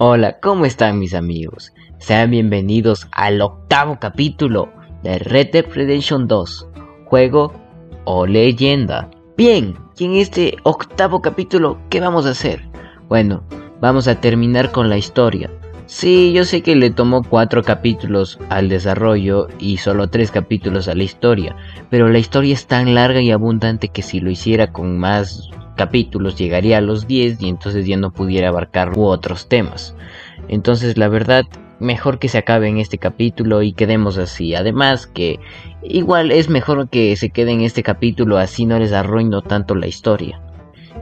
Hola, ¿cómo están mis amigos? Sean bienvenidos al octavo capítulo de Red Dead Redemption 2, juego o leyenda. Bien, y en este octavo capítulo, ¿qué vamos a hacer? Bueno, vamos a terminar con la historia. Sí, yo sé que le tomó cuatro capítulos al desarrollo y solo tres capítulos a la historia, pero la historia es tan larga y abundante que si lo hiciera con más capítulos llegaría a los 10 y entonces ya no pudiera abarcar otros temas. Entonces la verdad, mejor que se acabe en este capítulo y quedemos así. Además que igual es mejor que se quede en este capítulo así no les arruino tanto la historia.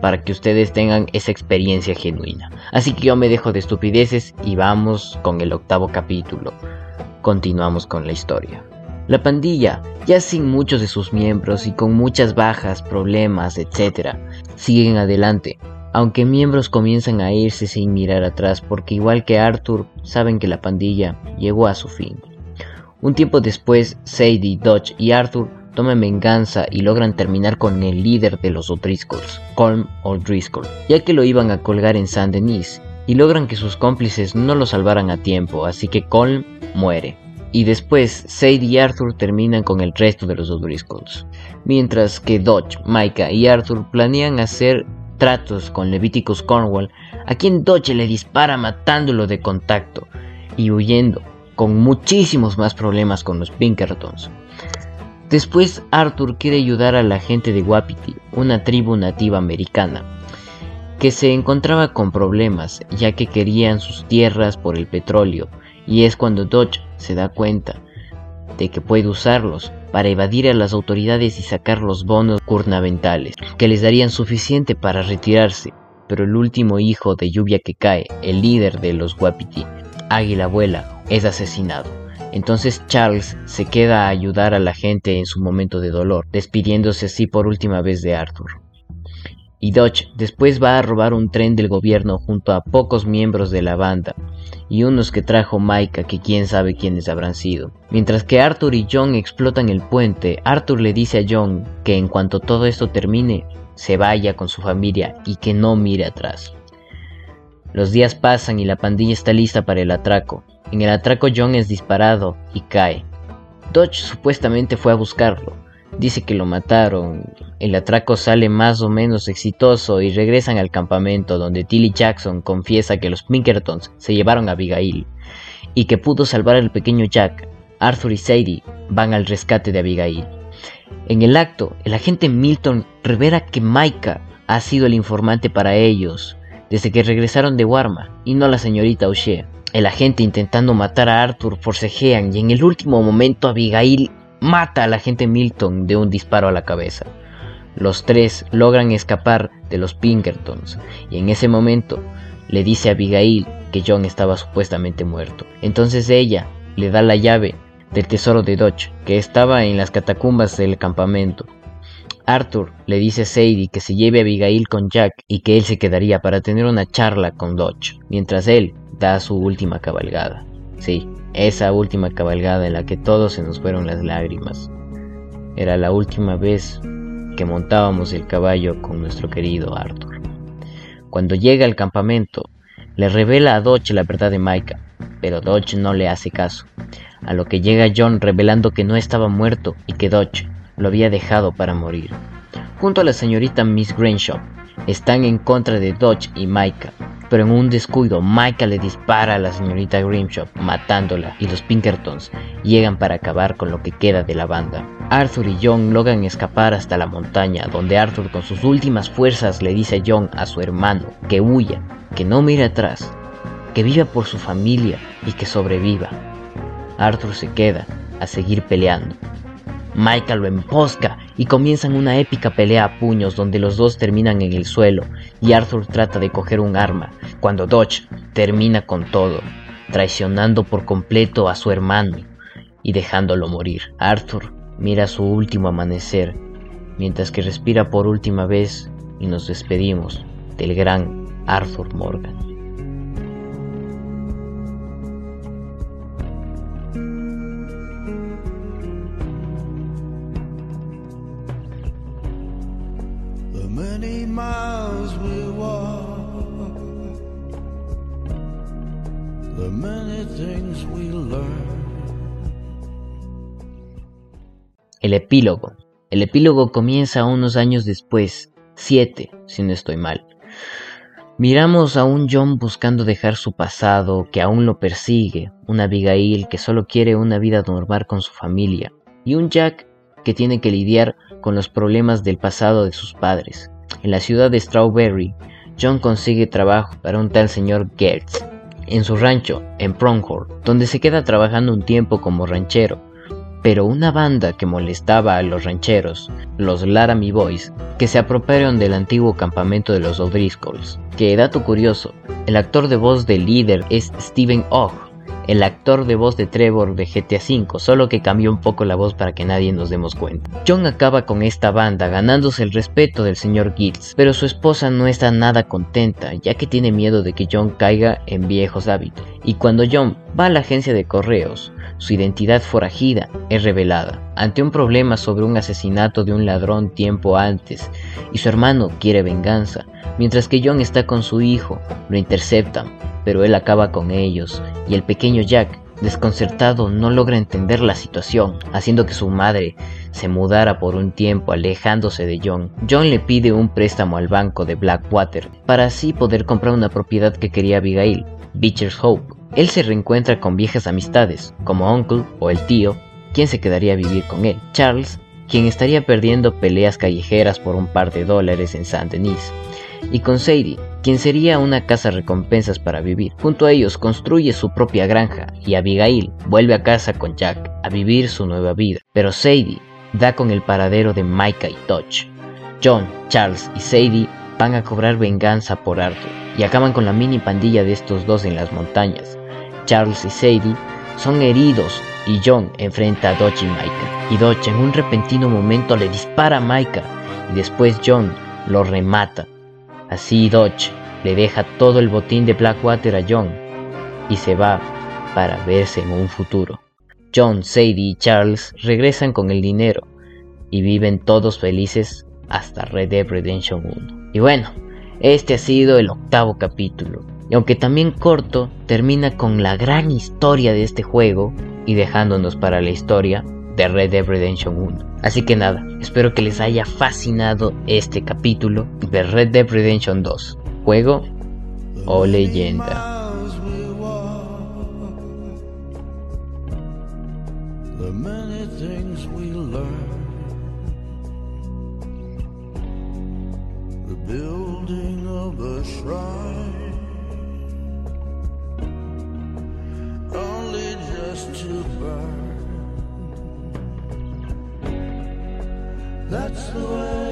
Para que ustedes tengan esa experiencia genuina. Así que yo me dejo de estupideces y vamos con el octavo capítulo. Continuamos con la historia. La pandilla, ya sin muchos de sus miembros y con muchas bajas, problemas, etc., siguen adelante, aunque miembros comienzan a irse sin mirar atrás porque igual que Arthur, saben que la pandilla llegó a su fin. Un tiempo después, Sadie, Dodge y Arthur toman venganza y logran terminar con el líder de los O'Driscolls, Colm O'Driscoll, ya que lo iban a colgar en Saint Denis, y logran que sus cómplices no lo salvaran a tiempo, así que Colm muere y después Sadie y Arthur terminan con el resto de los O'Driscolls, mientras que Dodge, Micah y Arthur planean hacer tratos con Leviticus Cornwall, a quien Dodge le dispara matándolo de contacto y huyendo, con muchísimos más problemas con los Pinkertons. Después Arthur quiere ayudar a la gente de Wapiti, una tribu nativa americana, que se encontraba con problemas ya que querían sus tierras por el petróleo, y es cuando Dodge se da cuenta de que puede usarlos para evadir a las autoridades y sacar los bonos gubernamentales, que les darían suficiente para retirarse. Pero el último hijo de Lluvia que cae, el líder de los Wapiti, Águila Abuela, es asesinado. Entonces Charles se queda a ayudar a la gente en su momento de dolor, despidiéndose así por última vez de Arthur. Y Dodge después va a robar un tren del gobierno junto a pocos miembros de la banda, y unos que trajo Micah que quién sabe quiénes habrán sido. Mientras que Arthur y John explotan el puente, Arthur le dice a John que en cuanto todo esto termine, se vaya con su familia y que no mire atrás. Los días pasan y la pandilla está lista para el atraco. En el atraco John es disparado y cae. Dodge supuestamente fue a buscarlo. Dice que lo mataron. El atraco sale más o menos exitoso y regresan al campamento donde Tilly Jackson confiesa que los Pinkertons se llevaron a Abigail y que pudo salvar al pequeño Jack. Arthur y Sadie van al rescate de Abigail. En el acto, el agente Milton revela que Micah ha sido el informante para ellos desde que regresaron de Warma y no la señorita O'Shea. El agente intentando matar a Arthur forcejean y en el último momento Abigail mata al agente Milton de un disparo a la cabeza. Los tres logran escapar de los Pinkertons y en ese momento le dice a Abigail que John estaba supuestamente muerto. Entonces ella le da la llave del tesoro de Dodge que estaba en las catacumbas del campamento. Arthur le dice a Sadie que se lleve a Abigail con Jack y que él se quedaría para tener una charla con Dodge, mientras él da su última cabalgada. Sí, esa última cabalgada en la que todos se nos fueron las lágrimas. Era la última vez que montábamos el caballo con nuestro querido Arthur. Cuando llega al campamento, le revela a Dodge la verdad de Micah, pero Dodge no le hace caso, a lo que llega John revelando que no estaba muerto y que Dodge lo había dejado para morir. Junto a la señorita Miss Grainshaw, están en contra de Dodge y Micah, pero en un descuido Micah le dispara a la señorita Grimshaw matándola y los Pinkertons llegan para acabar con lo que queda de la banda. Arthur y John logran escapar hasta la montaña donde Arthur con sus últimas fuerzas le dice a John a su hermano que huya, que no mire atrás, que viva por su familia y que sobreviva. Arthur se queda a seguir peleando. Michael lo embosca y comienzan una épica pelea a puños donde los dos terminan en el suelo y Arthur trata de coger un arma cuando Dodge termina con todo, traicionando por completo a su hermano y dejándolo morir. Arthur mira su último amanecer mientras que respira por última vez y nos despedimos del gran Arthur Morgan. El epílogo. El epílogo comienza unos años después, siete, si no estoy mal. Miramos a un John buscando dejar su pasado, que aún lo persigue, un Abigail que solo quiere una vida normal con su familia, y un Jack que tiene que lidiar con los problemas del pasado de sus padres. En la ciudad de Strawberry, John consigue trabajo para un tal señor Gertz, en su rancho, en Pronghorn, donde se queda trabajando un tiempo como ranchero, pero una banda que molestaba a los rancheros, los Laramie Boys, que se apropiaron del antiguo campamento de los O'Driscolls. Que dato curioso, el actor de voz del líder es Steven Ogg, el actor de voz de Trevor de GTA V, solo que cambió un poco la voz para que nadie nos demos cuenta. John acaba con esta banda ganándose el respeto del señor Gills, pero su esposa no está nada contenta, ya que tiene miedo de que John caiga en viejos hábitos. Y cuando John va a la agencia de correos, su identidad forajida es revelada ante un problema sobre un asesinato de un ladrón tiempo antes y su hermano quiere venganza, mientras que John está con su hijo, lo interceptan, pero él acaba con ellos y el pequeño Jack, desconcertado, no logra entender la situación, haciendo que su madre se mudara por un tiempo alejándose de John. John le pide un préstamo al banco de Blackwater para así poder comprar una propiedad que quería Abigail, Beecher's Hope, él se reencuentra con viejas amistades, como Uncle o el tío, quien se quedaría a vivir con él, Charles, quien estaría perdiendo peleas callejeras por un par de dólares en Saint Denis, y con Sadie, quien sería una casa recompensas para vivir. Junto a ellos construye su propia granja y Abigail vuelve a casa con Jack a vivir su nueva vida. Pero Sadie da con el paradero de Micah y Dodge. John, Charles y Sadie van a cobrar venganza por Arthur y acaban con la mini pandilla de estos dos en las montañas. Charles y Sadie son heridos y John enfrenta a Dodge y Micah. Y Dodge en un repentino momento le dispara a Micah y después John lo remata. Así Dodge le deja todo el botín de Blackwater a John y se va para verse en un futuro. John, Sadie y Charles regresan con el dinero y viven todos felices hasta Red Dead Redemption 1. Y bueno, este ha sido el octavo capítulo y aunque también corto, termina con la gran historia de este juego y dejándonos para la historia de Red Dead Redemption 1. Así que nada, espero que les haya fascinado este capítulo de Red Dead Redemption 2, juego o leyenda. That's the way